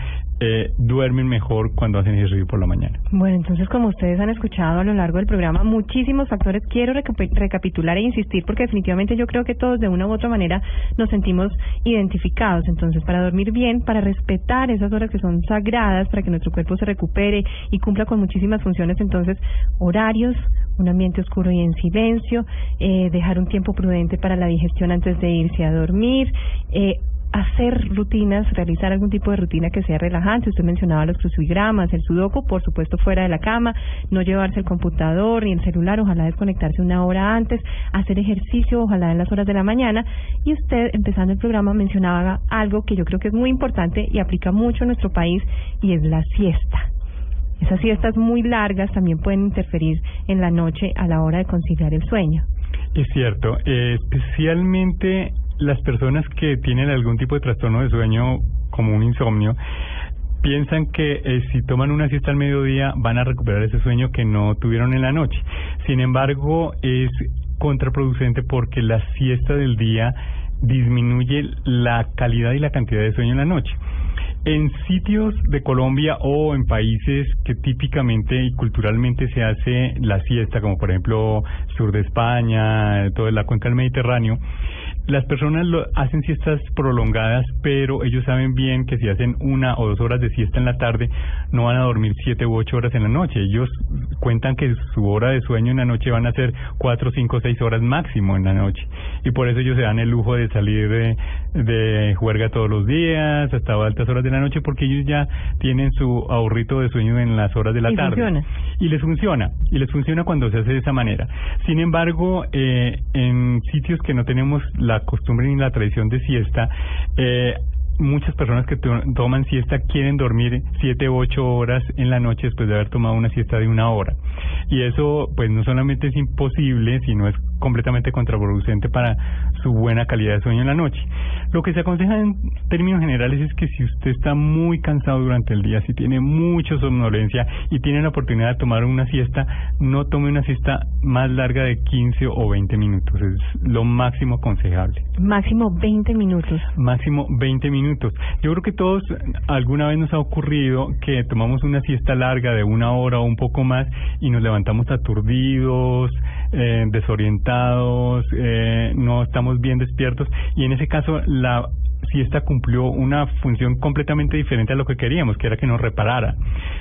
Speaker 5: eh, duermen mejor cuando hacen ejercicio por la mañana.
Speaker 4: Bueno, entonces como ustedes han escuchado a lo largo del programa, muchísimos factores. Quiero recapi- recapitular e insistir porque definitivamente yo creo que todos de una u otra manera nos sentimos identificados. Entonces, para dormir bien, para respetar esas horas que son sagradas, para que nuestro cuerpo se recupere y cumpla con muchísimas funciones, entonces, horarios, un ambiente oscuro y en silencio, eh, dejar un tiempo prudente para la digestión antes de irse a dormir, eh, hacer rutinas, realizar algún tipo de rutina que sea relajante. Usted mencionaba los crucigramas, el sudoku, por supuesto fuera de la cama, no llevarse el computador ni el celular, ojalá desconectarse una hora antes, hacer ejercicio, ojalá en las horas de la mañana. Y usted, empezando el programa, mencionaba algo que yo creo que es muy importante y aplica mucho en nuestro país y es la siesta. Esas siestas muy largas también pueden interferir en la noche a la hora de conciliar el sueño.
Speaker 5: Es cierto, eh, especialmente las personas que tienen algún tipo de trastorno de sueño como un insomnio, piensan que eh, si toman una siesta al mediodía van a recuperar ese sueño que no tuvieron en la noche. Sin embargo, es contraproducente porque la siesta del día disminuye la calidad y la cantidad de sueño en la noche. En sitios de Colombia o en países que típicamente y culturalmente se hace la siesta, como por ejemplo sur de España, toda la cuenca del Mediterráneo, las personas lo, hacen siestas prolongadas, pero ellos saben bien que si hacen una o dos horas de siesta en la tarde, no van a dormir siete u ocho horas en la noche. Ellos cuentan que su hora de sueño en la noche van a ser cuatro, cinco, seis horas máximo en la noche. Y por eso ellos se dan el lujo de salir de, de juerga todos los días, hasta altas horas de la noche, porque ellos ya tienen su ahorrito de sueño en las horas de la
Speaker 4: Y
Speaker 5: tarde.
Speaker 4: funciona.
Speaker 5: Y les funciona, y les funciona cuando se hace de esa manera. Sin embargo, eh, en sitios que no tenemos la costumbre ni la tradición de siesta, eh, muchas personas que to- toman siesta quieren dormir siete u ocho horas en la noche después de haber tomado una siesta de una hora. Y eso, pues, no solamente es imposible, sino es completamente contraproducente para su buena calidad de sueño en la noche. Lo que se aconseja en términos generales es que si usted está muy cansado durante el día, si tiene mucha somnolencia y tiene la oportunidad de tomar una siesta, no tome una siesta más larga de 15 o 20 minutos. Es lo máximo aconsejable.
Speaker 4: Máximo 20 minutos.
Speaker 5: Máximo 20 minutos. Yo creo que todos alguna vez nos ha ocurrido que tomamos una siesta larga de una hora o un poco más y nos levantamos aturdidos, eh, desorientados, eh, no estamos bien despiertos y en ese caso la siesta cumplió una función completamente diferente a lo que queríamos, que era que nos reparara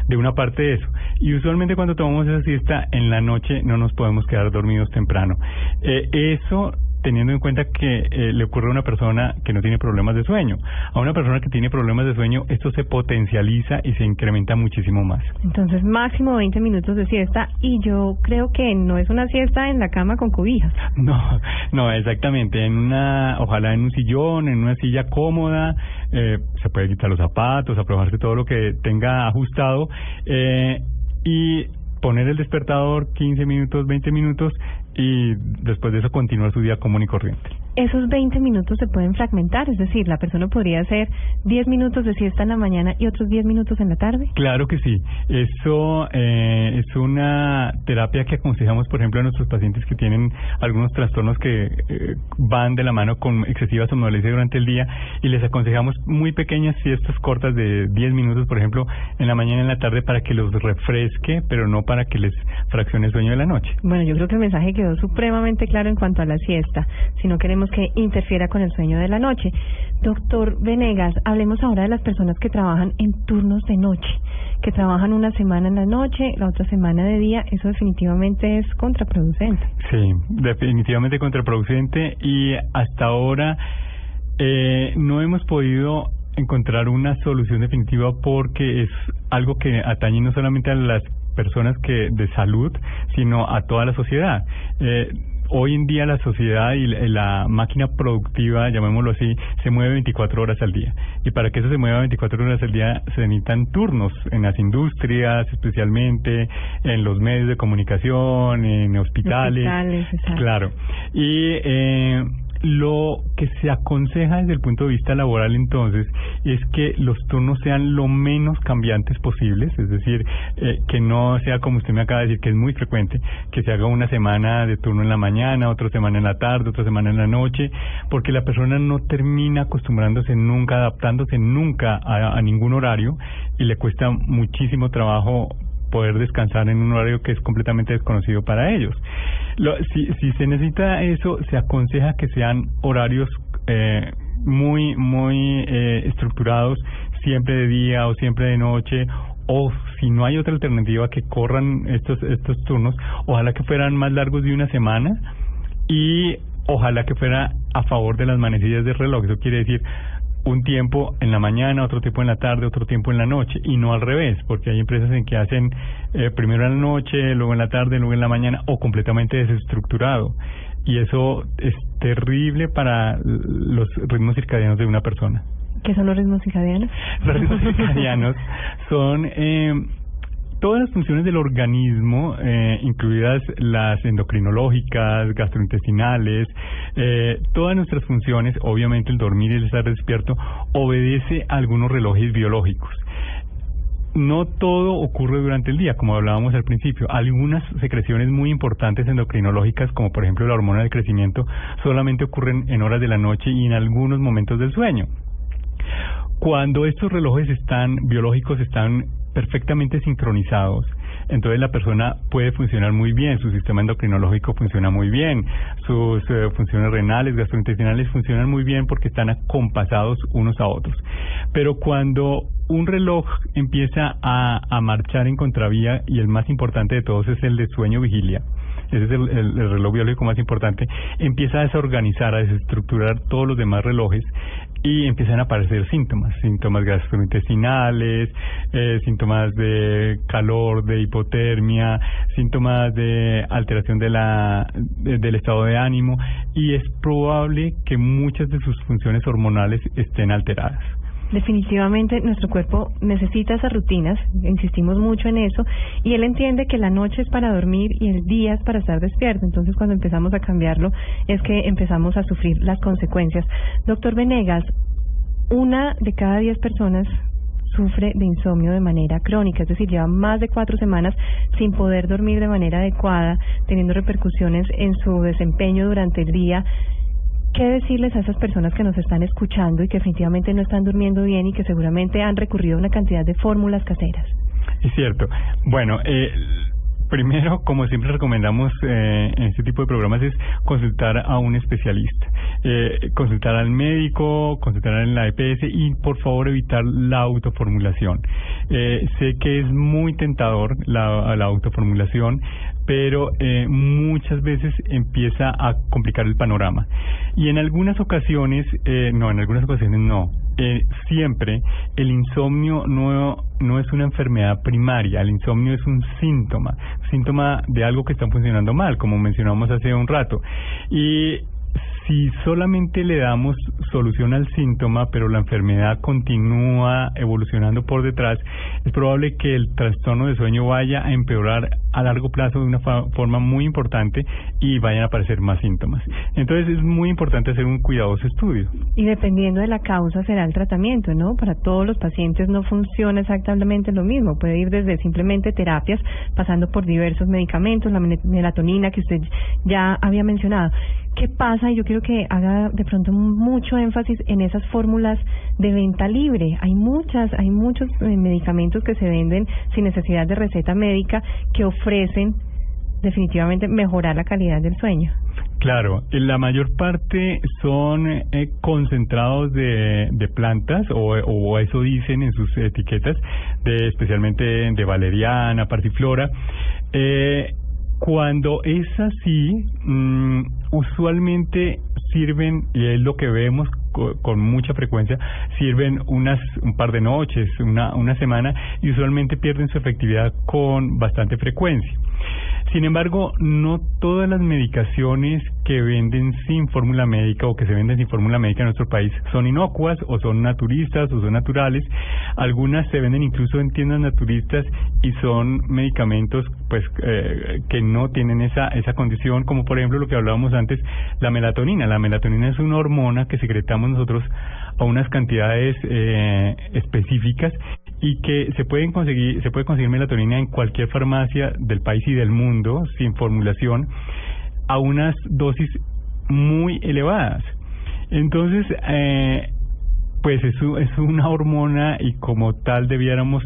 Speaker 5: de una parte de eso. Y usualmente cuando tomamos esa siesta en la noche no nos podemos quedar dormidos temprano. Eh, eso teniendo en cuenta que eh, le ocurre a una persona que no tiene problemas de sueño. A una persona que tiene problemas de sueño, esto se potencializa y se incrementa muchísimo más.
Speaker 4: Entonces, máximo 20 minutos de siesta y yo creo que no es una siesta en la cama con cobijas.
Speaker 5: No, no, exactamente. En una, ojalá en un sillón, en una silla cómoda, eh, se puede quitar los zapatos, aprobarse todo lo que tenga ajustado eh, y poner el despertador 15 minutos, 20 minutos y después de eso continuar su día común y corriente.
Speaker 4: Esos 20 minutos se pueden fragmentar, es decir, la persona podría hacer 10 minutos de siesta en la mañana y otros 10 minutos en la tarde.
Speaker 5: Claro que sí. Eso eh, es una terapia que aconsejamos, por ejemplo, a nuestros pacientes que tienen algunos trastornos que eh, van de la mano con excesiva somnolencia durante el día y les aconsejamos muy pequeñas siestas cortas de 10 minutos, por ejemplo, en la mañana y en la tarde para que los refresque, pero no para que les fraccione el sueño de la noche.
Speaker 4: Bueno, yo creo que el mensaje quedó supremamente claro en cuanto a la siesta, si no queremos que interfiera con el sueño de la noche. Doctor Venegas, hablemos ahora de las personas que trabajan en turnos de noche, que trabajan una semana en la noche, la otra semana de día, eso definitivamente es contraproducente.
Speaker 5: Sí, definitivamente contraproducente y hasta ahora eh, no hemos podido encontrar una solución definitiva porque es algo que atañe no solamente a las personas que de salud, sino a toda la sociedad. Eh, hoy en día la sociedad y la, máquina productiva, llamémoslo así, se mueve 24 horas al día. Y para que eso se mueva 24 horas al día se necesitan turnos en las industrias, especialmente en los medios de comunicación, en hospitales.
Speaker 4: Hospitales.
Speaker 5: Claro. Y eh, lo que se aconseja desde el punto de vista laboral entonces es que los turnos sean lo menos cambiantes posibles, es decir, eh, que no sea como usted me acaba de decir, que es muy frecuente, que se haga una semana de turno en la mañana, otra semana en la tarde, otra semana en la noche, porque la persona no termina acostumbrándose nunca, adaptándose nunca a, a ningún horario y le cuesta muchísimo trabajo poder descansar en un horario que es completamente desconocido para ellos. Lo, si, si se necesita eso, se aconseja que sean horarios eh, muy, muy eh, estructurados, siempre de día o siempre de noche, o si no hay otra alternativa que corran estos, estos turnos, ojalá que fueran más largos de una semana y ojalá que fuera a favor de las manecillas del reloj. Eso quiere decir un tiempo en la mañana, otro tiempo en la tarde, otro tiempo en la noche, y no al revés, porque hay empresas en que hacen eh, primero en la noche, luego en la tarde, luego en la mañana, o completamente desestructurado. Y eso es terrible para los ritmos circadianos de una persona.
Speaker 4: ¿Qué son los ritmos circadianos?
Speaker 5: Los ritmos circadianos son eh, todas las funciones del organismo, eh, incluidas las endocrinológicas, gastrointestinales, eh, todas nuestras funciones, obviamente el dormir y el estar despierto, obedece a algunos relojes biológicos. No todo ocurre durante el día, como hablábamos al principio. Algunas secreciones muy importantes endocrinológicas, como por ejemplo la hormona del crecimiento, solamente ocurren en horas de la noche y en algunos momentos del sueño. Cuando estos relojes están biológicos están perfectamente sincronizados, entonces la persona puede funcionar muy bien, su sistema endocrinológico funciona muy bien, sus eh, funciones renales, gastrointestinales funcionan muy bien porque están acompasados unos a otros. Pero cuando un reloj empieza a, marchar en contravía y el más importante de todos es el de sueño-vigilia, ese es el, el, reloj biológico más importante, empieza a desorganizar, a desestructurar todos los demás relojes y empiezan a aparecer síntomas, síntomas gastrointestinales, eh, síntomas de calor, de hipotermia, síntomas de alteración de la, de, del estado de ánimo y es probable que muchas de sus funciones hormonales estén alteradas.
Speaker 4: Definitivamente nuestro cuerpo necesita esas rutinas, insistimos mucho en eso, y él entiende que la noche es para dormir y el día es para estar despierto. Entonces cuando empezamos a cambiarlo es que empezamos a sufrir las consecuencias. Doctor Venegas, una de cada diez personas sufre de insomnio de manera crónica, es decir, lleva más de cuatro semanas sin poder dormir de manera adecuada, teniendo repercusiones en su desempeño durante el día ¿Qué decirles a esas personas que nos están escuchando y que definitivamente no están durmiendo bien y que seguramente han recurrido a una cantidad de fórmulas caseras?
Speaker 5: Es cierto. Bueno, eh, primero, como siempre recomendamos eh, en este tipo de programas, es consultar a un especialista. Eh, consultar al médico, consultar en la EPS y por favor evitar la autoformulación. Sé que es muy tentador la autoformulación, pero eh, muchas veces empieza a complicar el panorama. Y en algunas ocasiones, eh, no, en algunas ocasiones no. Eh, siempre el insomnio no, no es una enfermedad primaria, el insomnio es un síntoma, síntoma de algo que está funcionando mal, como mencionamos hace un rato. Y si solamente le damos solución al síntoma, pero la enfermedad continúa evolucionando por detrás, es probable que el trastorno de sueño vaya a empeorar a largo plazo de una forma muy importante y vayan a aparecer más síntomas. Entonces es muy importante hacer un cuidadoso estudio.
Speaker 4: Y dependiendo de la causa será el tratamiento, ¿no? Para todos los pacientes no funciona exactamente lo mismo. Puede ir desde simplemente terapias, pasando por diversos medicamentos, la melatonina que usted ya había mencionado. ¿Qué pasa? Yo quiero que haga de pronto mucho énfasis en esas fórmulas de venta libre. Hay muchas, hay muchos eh, medicamentos que se venden sin necesidad de receta médica que ofrecen definitivamente mejorar la calidad del sueño.
Speaker 5: Claro, la mayor parte son eh, concentrados de, plantas o, eso dicen en sus etiquetas, especialmente de valeriana, partiflora. Eh, cuando es así, mmm, usualmente sirven, y es lo que vemos con mucha frecuencia, sirven unas un par de noches, una, una semana, y usualmente pierden su efectividad con bastante frecuencia. Sin embargo, no todas las medicaciones que venden sin fórmula médica o que se venden sin fórmula médica en nuestro país son inocuas o son naturistas o son naturales. Algunas se venden incluso en tiendas naturistas y son medicamentos pues eh, que no tienen esa esa condición, como por ejemplo lo que hablábamos antes, la melatonina. La melatonina es una hormona que secretamos nosotros a unas cantidades eh, específicas y que se pueden conseguir se puede conseguir melatonina en cualquier farmacia del país y del mundo sin formulación a unas dosis muy elevadas. Entonces eh, pues es, es una hormona y como tal debiéramos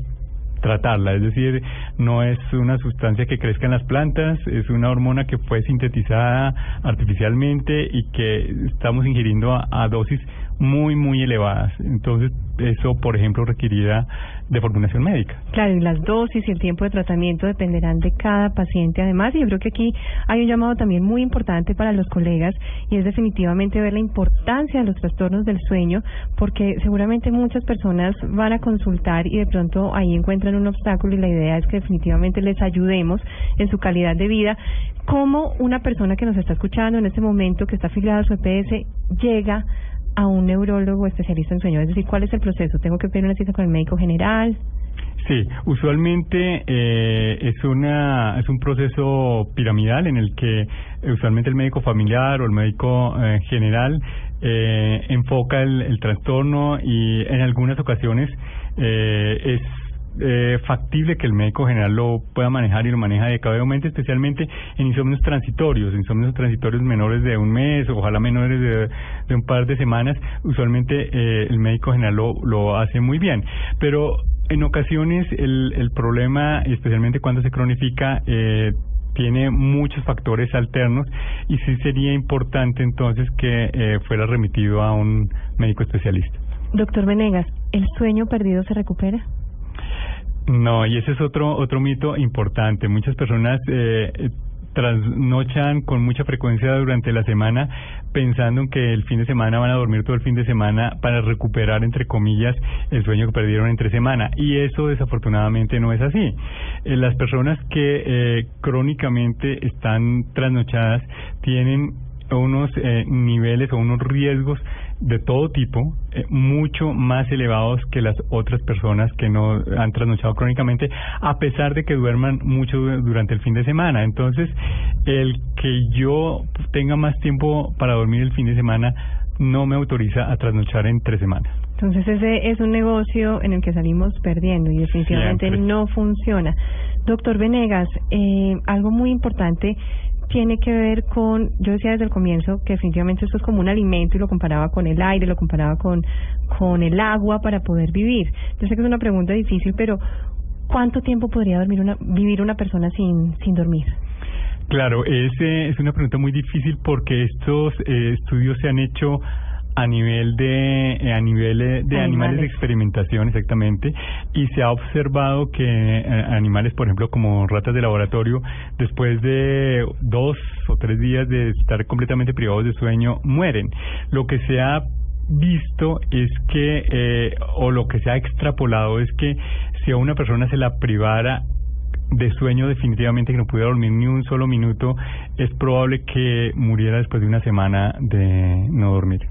Speaker 5: tratarla, es decir, no es una sustancia que crezca en las plantas, es una hormona que fue sintetizada artificialmente y que estamos ingiriendo a, a dosis muy, muy elevadas. Entonces, eso, por ejemplo, requerirá de formulación médica.
Speaker 4: Claro, y las dosis y el tiempo de tratamiento dependerán de cada paciente. Además, yo creo que aquí hay un llamado también muy importante para los colegas y es definitivamente ver la importancia de los trastornos del sueño, porque seguramente muchas personas van a consultar y de pronto ahí encuentran un obstáculo y la idea es que definitivamente les ayudemos en su calidad de vida. ¿Cómo una persona que nos está escuchando en este momento, que está afiliada a su EPS, llega a un neurólogo especialista en sueño? Es decir, ¿cuál es el proceso? ¿Tengo que pedir una cita con el médico general?
Speaker 5: Sí, usualmente eh, es una es un proceso piramidal en el que usualmente el médico familiar o el médico eh, general eh, enfoca el, el trastorno y en algunas ocasiones eh, es eh, factible que el médico general lo pueda manejar y lo maneja adecuadamente, especialmente en insomnios transitorios, insomnios transitorios menores de un mes, ojalá menores de, un par de semanas, usualmente eh, el médico general lo, lo hace muy bien. Pero en ocasiones el, el problema, especialmente cuando se cronifica, eh, tiene muchos factores alternos y sí sería importante entonces que eh, fuera remitido a un médico especialista.
Speaker 4: Doctor Venegas, ¿el sueño perdido se recupera?
Speaker 5: No, y ese es otro otro mito importante. Muchas personas eh, trasnochan con mucha frecuencia durante la semana pensando en que el fin de semana van a dormir todo el fin de semana para recuperar, entre comillas, el sueño que perdieron entre semana. Y eso desafortunadamente no es así. Eh, las personas que eh, crónicamente están trasnochadas tienen unos eh, niveles o unos riesgos de todo tipo, eh, mucho más elevados que las otras personas que no han trasnochado crónicamente, a pesar de que duerman mucho du- durante el fin de semana. Entonces, el que yo tenga más tiempo para dormir el fin de semana no me autoriza a trasnochar en tres semanas.
Speaker 4: Entonces ese es un negocio en el que salimos perdiendo y definitivamente
Speaker 5: Siempre.
Speaker 4: no funciona. Doctor Venegas, eh, algo muy importante tiene que ver con, yo decía desde el comienzo que definitivamente esto es como un alimento y lo comparaba con el aire, lo comparaba con, con el agua para poder vivir. Yo sé que es una pregunta difícil, pero ¿cuánto tiempo podría dormir una, vivir una persona sin, sin dormir?
Speaker 5: Claro, es, es una pregunta muy difícil porque estos eh, estudios se han hecho a nivel de eh, a nivel eh, de animales.
Speaker 4: Animales.
Speaker 5: de experimentación exactamente y se ha observado que eh, animales por ejemplo como ratas de laboratorio después de dos o tres días de estar completamente privados de sueño mueren lo que se ha visto es que eh, o lo que se ha extrapolado es que si a una persona se la privara de sueño definitivamente que no pudiera dormir ni un solo minuto, es probable que muriera después de una semana de no dormir.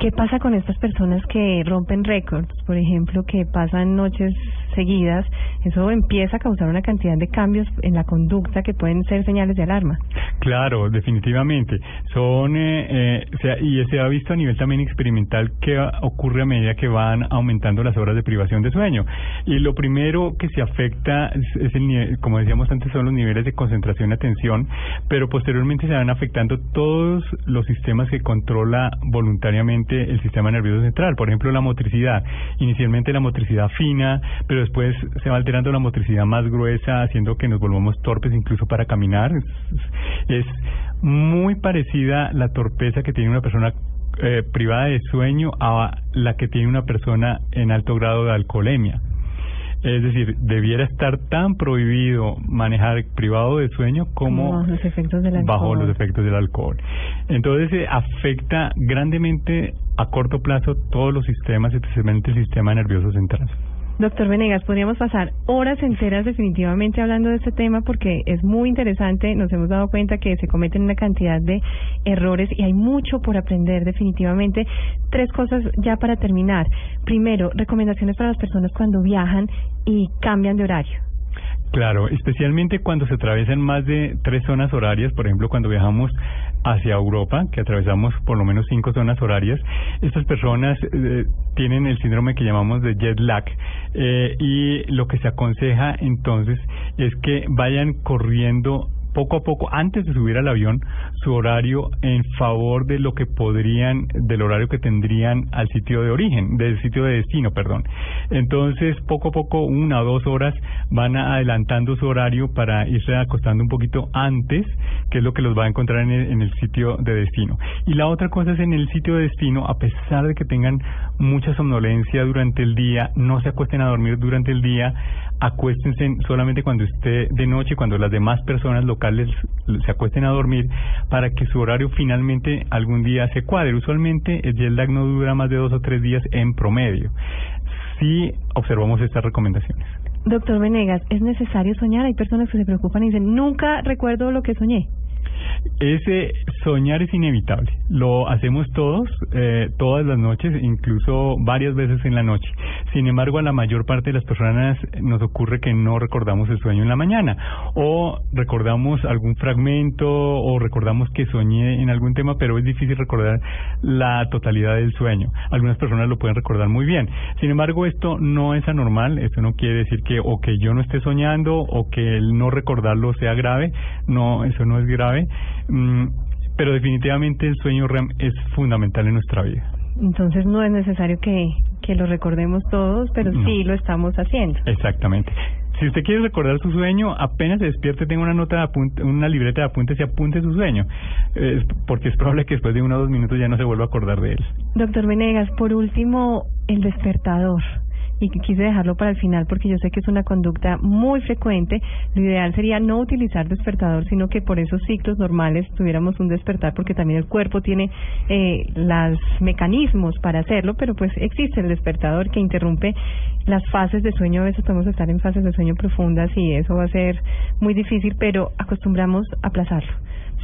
Speaker 4: ¿Qué pasa con estas personas que rompen récords, por ejemplo, que pasan noches seguidas? Eso empieza a causar una cantidad de cambios en la conducta que pueden ser señales de alarma.
Speaker 5: Claro, definitivamente. Son eh, eh, y se ha visto a nivel también experimental que ocurre a medida que van aumentando las horas de privación de sueño. Y lo primero que se afecta es el nivel, como decíamos antes, son los niveles de concentración y atención, pero posteriormente se van afectando todos los sistemas que controla voluntariamente el sistema nervioso central. Por ejemplo, la motricidad. Inicialmente la motricidad fina, pero después se va alterando la motricidad más gruesa, haciendo que nos volvamos torpes incluso para caminar. Es, muy parecida la torpeza que tiene una persona eh, privada de sueño a la que tiene una persona en alto grado de alcoholemia. Es decir, debiera estar tan prohibido manejar privado de sueño como
Speaker 4: Como los efectos del
Speaker 5: bajo los efectos del alcohol. Entonces eh, afecta grandemente a corto plazo todos los sistemas, especialmente el sistema nervioso central.
Speaker 4: Doctor Venegas, podríamos pasar horas enteras definitivamente hablando de este tema porque es muy interesante. Nos hemos dado cuenta que se cometen una cantidad de errores y hay mucho por aprender definitivamente. Tres cosas ya para terminar. Primero, recomendaciones para las personas cuando viajan y cambian de horario.
Speaker 5: Claro, especialmente cuando se atraviesan más de tres zonas horarias, por ejemplo, cuando viajamos hacia Europa, que atravesamos por lo menos cinco zonas horarias, estas personas eh, tienen el síndrome que llamamos de jet lag eh, y lo que se aconseja entonces es que vayan corriendo poco a poco, antes de subir al avión, su horario en favor de lo que podrían, del horario que tendrían al sitio de origen, del sitio de destino, perdón. Entonces, poco a poco, una o dos horas, van adelantando su horario para irse acostando un poquito antes, que es lo que los va a encontrar en el, en el sitio de destino. Y la otra cosa es en el sitio de destino, a pesar de que tengan mucha somnolencia durante el día, no se acuesten a dormir durante el día, acuéstense solamente cuando esté de noche, cuando las demás personas locales se acuesten a dormir, para que su horario finalmente algún día se cuadre. Usualmente el jet lag no dura más de dos o tres días en promedio. Si observamos estas recomendaciones.
Speaker 4: Doctor Venegas, ¿es necesario soñar? Hay personas que se preocupan y dicen, nunca recuerdo lo que soñé.
Speaker 5: Ese soñar es inevitable. Lo hacemos todos, eh, todas las noches, incluso varias veces en la noche. Sin embargo, a la mayor parte de las personas nos ocurre que no recordamos el sueño en la mañana. O recordamos algún fragmento o recordamos que soñé en algún tema, pero es difícil recordar la totalidad del sueño. Algunas personas lo pueden recordar muy bien. Sin embargo, esto no es anormal. Esto no quiere decir que o que yo no esté soñando o que el no recordarlo sea grave. No, eso no es grave. Mm, pero definitivamente el sueño REM es fundamental en nuestra vida.
Speaker 4: Entonces no es necesario que que lo recordemos todos, pero
Speaker 5: No.
Speaker 4: sí lo estamos haciendo.
Speaker 5: Exactamente. Si usted quiere recordar su sueño, apenas se despierte, tenga una nota de apunte, una libreta de apuntes y apunte su sueño, Eh, porque es probable que después de uno o dos minutos ya no se vuelva a acordar de él.
Speaker 4: Doctor Venegas, por último, el despertador. Y que quise dejarlo para el final porque yo sé que es una conducta muy frecuente. Lo ideal sería no utilizar despertador, sino que por esos ciclos normales tuviéramos un despertar porque también el cuerpo tiene eh, los mecanismos para hacerlo, pero pues existe el despertador que interrumpe las fases de sueño. A veces podemos estar en fases de sueño profundas y eso va a ser muy difícil, pero acostumbramos a aplazarlo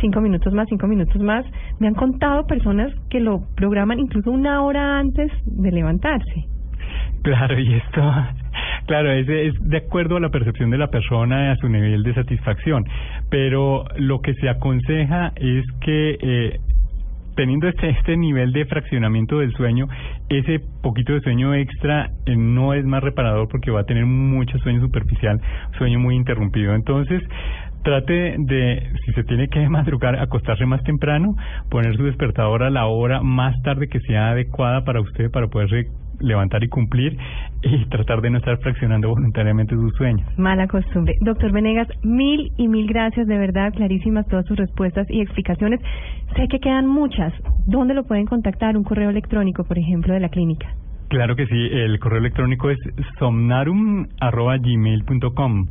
Speaker 4: cinco minutos más, cinco minutos más. Me han contado personas que lo programan incluso una hora antes de levantarse.
Speaker 5: Claro, y esto, claro, es, es de acuerdo a la percepción de la persona a su nivel de satisfacción. Pero lo que se aconseja es que eh, teniendo este este nivel de fraccionamiento del sueño, ese poquito de sueño extra eh, no es más reparador porque va a tener mucho sueño superficial, sueño muy interrumpido. Entonces, trate de, si se tiene que madrugar, acostarse más temprano, poner su despertador a la hora más tarde que sea adecuada para usted para poderse levantar y cumplir y tratar de no estar fraccionando voluntariamente sus sueños.
Speaker 4: Mala costumbre. Doctor Venegas, mil y mil gracias, de verdad, clarísimas todas sus respuestas y explicaciones. Sé que quedan muchas. ¿Dónde lo pueden contactar? Un correo electrónico, por ejemplo, de la clínica.
Speaker 5: Claro que sí, el correo electrónico es somnarum.gmail.com.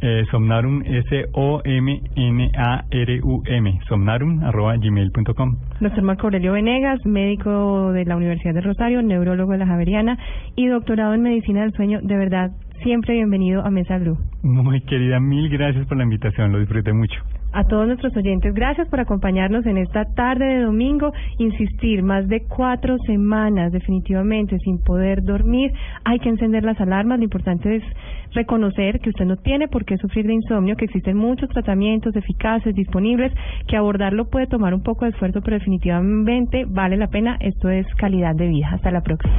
Speaker 5: Eh, somnarum, S-O-M-N-A-R-U-M, somnarum.gmail.com.
Speaker 4: Doctor Marco Aurelio Venegas, médico de la Universidad de Rosario, neurólogo de la Javeriana y doctorado en medicina del sueño. De verdad, siempre bienvenido a Mesa Blue.
Speaker 5: Muy querida, mil gracias por la invitación, lo disfruté mucho.
Speaker 4: A todos nuestros oyentes, gracias por acompañarnos en esta tarde de domingo. Insistir, más de cuatro semanas definitivamente sin poder dormir. Hay que encender las alarmas. Lo importante es reconocer que usted no tiene por qué sufrir de insomnio, que existen muchos tratamientos eficaces disponibles, que abordarlo puede tomar un poco de esfuerzo, pero definitivamente vale la pena. Esto es calidad de vida. Hasta la próxima.